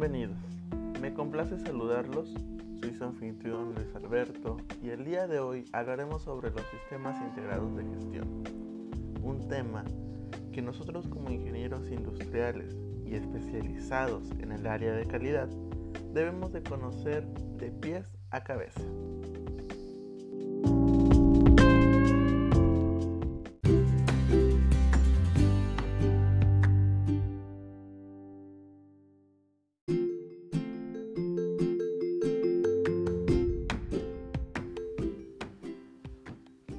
Bienvenidos, me complace saludarlos, soy su anfitrión Luis Alberto y el día de hoy hablaremos sobre los sistemas integrados de gestión, un tema que nosotros como ingenieros industriales y especializados en el área de calidad debemos de conocer de pies a cabeza.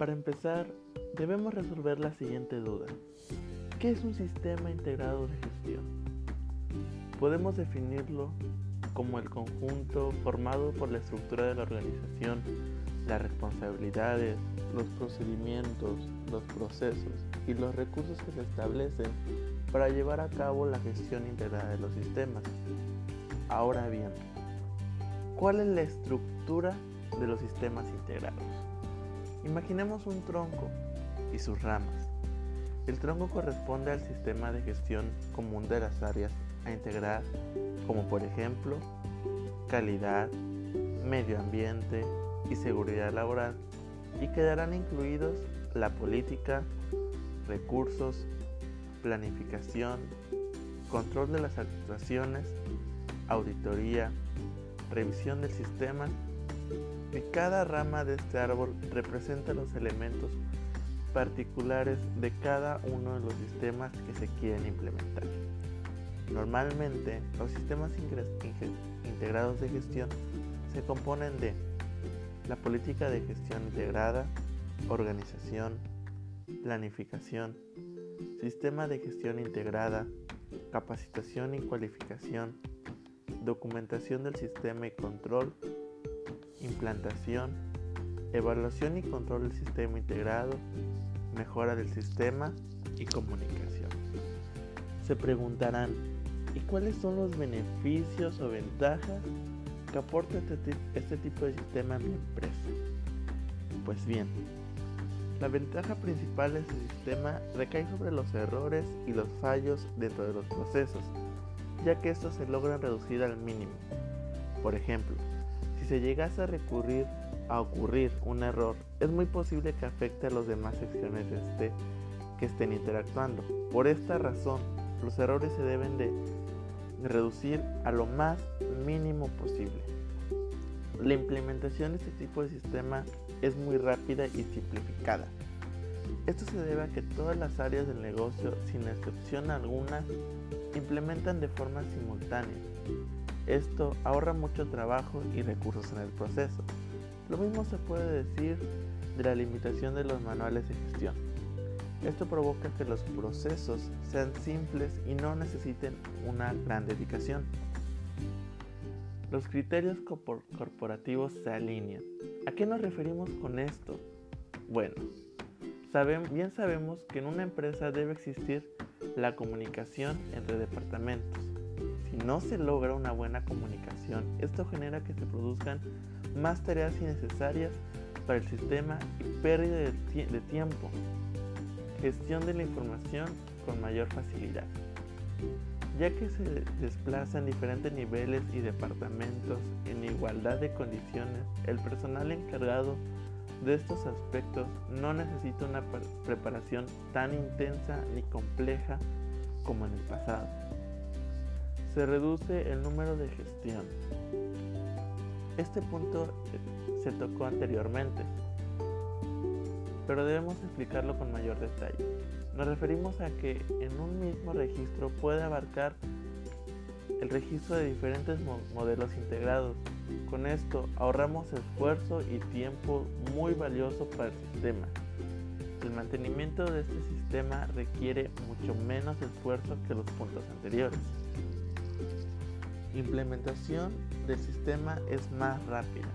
Para empezar, debemos resolver la siguiente duda. ¿Qué es un sistema integrado de gestión? Podemos definirlo como el conjunto formado por la estructura de la organización, las responsabilidades, los procedimientos, los procesos y los recursos que se establecen para llevar a cabo la gestión integrada de los sistemas. Ahora bien, ¿cuál es la estructura de los sistemas integrados? Imaginemos un tronco y sus ramas. El tronco corresponde al sistema de gestión común de las áreas a integrar, como por ejemplo calidad, medio ambiente y seguridad laboral, y quedarán incluidos la política, recursos, planificación, control de las actuaciones, auditoría, revisión del sistema y cada rama de este árbol representa los elementos particulares de cada uno de los sistemas que se quieren implementar. Normalmente, los sistemas integrados de gestión se componen de la política de gestión integrada, organización, planificación, sistema de gestión integrada, capacitación y cualificación, documentación del sistema y control, implantación, evaluación y control del sistema integrado, mejora del sistema y comunicación. Se preguntarán, ¿y cuáles son los beneficios o ventajas que aporta este, este tipo de sistema a mi empresa? Pues bien, la ventaja principal de este sistema recae sobre los errores y los fallos dentro de los procesos, ya que estos se logran reducir al mínimo. Por ejemplo, se llegase a recurrir a ocurrir un error, es muy posible que afecte a las demás secciones de este que estén interactuando. Por esta razón, los errores se deben de reducir a lo más mínimo posible. La implementación de este tipo de sistema es muy rápida y simplificada. Esto se debe a que todas las áreas del negocio, sin excepción alguna, implementan de forma simultánea. Esto ahorra mucho trabajo y recursos en el proceso. Lo mismo se puede decir de la limitación de los manuales de gestión. Esto provoca que los procesos sean simples y no necesiten una gran dedicación. Los criterios corporativos se alinean. ¿A qué nos referimos con esto? Bueno, bien sabemos que en una empresa debe existir la comunicación entre departamentos. Si no se logra una buena comunicación, esto genera que se produzcan más tareas innecesarias para el sistema y pérdida de, tiempo. Gestión de la información con mayor facilidad. Ya que se desplazan diferentes niveles y departamentos en igualdad de condiciones, el personal encargado de estos aspectos no necesita una preparación tan intensa ni compleja como en el pasado. Se reduce el número de gestión, este punto eh, se tocó anteriormente, pero debemos explicarlo con mayor detalle. Nos referimos a que en un mismo registro puede abarcar el registro de diferentes modelos integrados. Con esto ahorramos esfuerzo y tiempo muy valioso para el sistema. El mantenimiento de este sistema requiere mucho menos esfuerzo que los puntos anteriores implementación del sistema es más rápida,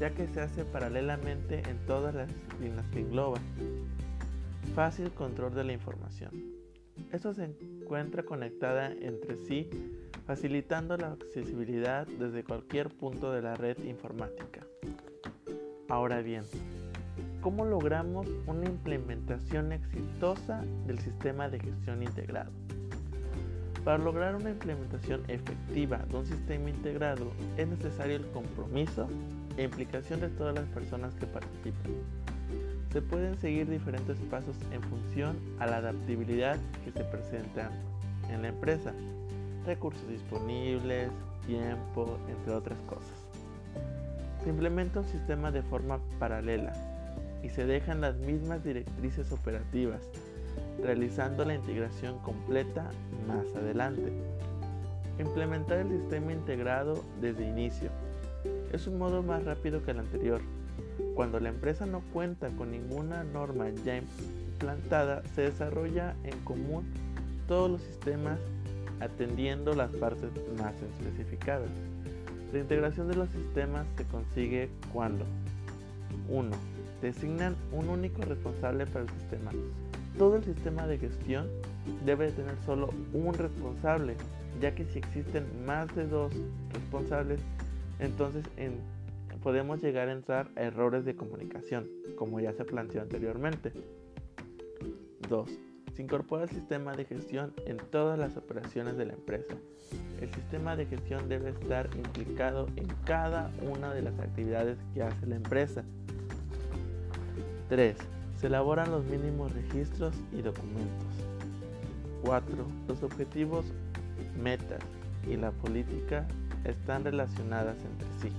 ya que se hace paralelamente en todas las disciplinas que engloba. Fácil control de la información. Esto se encuentra conectada entre sí, facilitando la accesibilidad desde cualquier punto de la red informática. Ahora bien, ¿cómo logramos una implementación exitosa del sistema de gestión integrado? Para lograr una implementación efectiva de un sistema integrado es necesario el compromiso e implicación de todas las personas que participan. Se pueden seguir diferentes pasos en función a la adaptabilidad que se presentan en la empresa, recursos disponibles, tiempo, entre otras cosas. Se implementa un sistema de forma paralela y se dejan las mismas directrices operativas, realizando la integración completa más adelante. Implementar el sistema integrado desde inicio es un modo más rápido que el anterior. Cuando la empresa no cuenta con ninguna norma ya implantada, se desarrolla en común todos los sistemas atendiendo las partes más especificadas. La integración de los sistemas se consigue cuando 1. Designan un único responsable para el sistema. Todo el sistema de gestión debe tener solo un responsable, ya que si existen más de dos responsables, entonces podemos llegar a entrar a errores de comunicación, como ya se planteó anteriormente. 2. Se incorpora el sistema de gestión en todas las operaciones de la empresa. El sistema de gestión debe estar implicado en cada una de las actividades que hace la empresa. 3. Se elaboran los mínimos registros y documentos. 4. Los objetivos, metas y la política están relacionadas entre sí.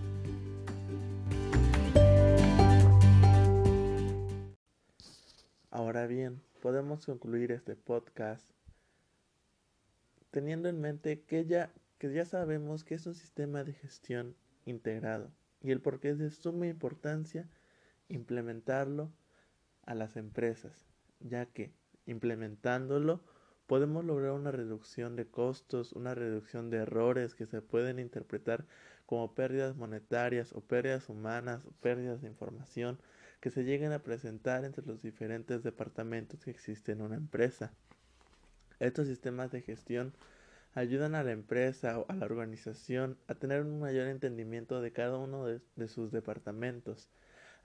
Ahora bien, podemos concluir este podcast teniendo en mente que ya, que ya sabemos que es un sistema de gestión integrado y el por qué es de suma importancia implementarlo a las empresas, ya que implementándolo podemos lograr una reducción de costos, una reducción de errores que se pueden interpretar como pérdidas monetarias o pérdidas humanas pérdidas de información que se lleguen a presentar entre los diferentes departamentos que existen en una empresa. Estos sistemas de gestión ayudan a la empresa o a la organización a tener un mayor entendimiento de cada uno de, de sus departamentos,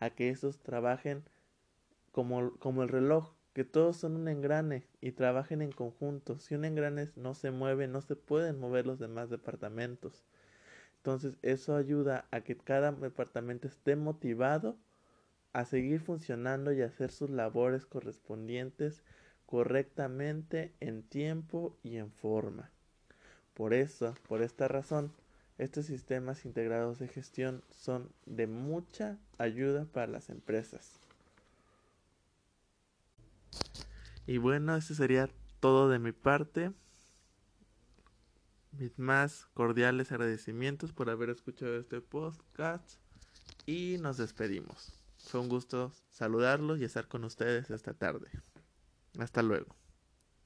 a que estos trabajen como, como el reloj, que todos son un engrane y trabajen en conjunto. Si un engrane no se mueve, no se pueden mover los demás departamentos. Entonces eso ayuda a que cada departamento esté motivado a seguir funcionando y hacer sus labores correspondientes correctamente en tiempo y en forma. Por eso, por esta razón, estos sistemas integrados de gestión son de mucha ayuda para las empresas. Y bueno, eso sería todo de mi parte. Mis más cordiales agradecimientos por haber escuchado este podcast y nos despedimos. Fue un gusto saludarlos y estar con ustedes esta tarde. Hasta luego.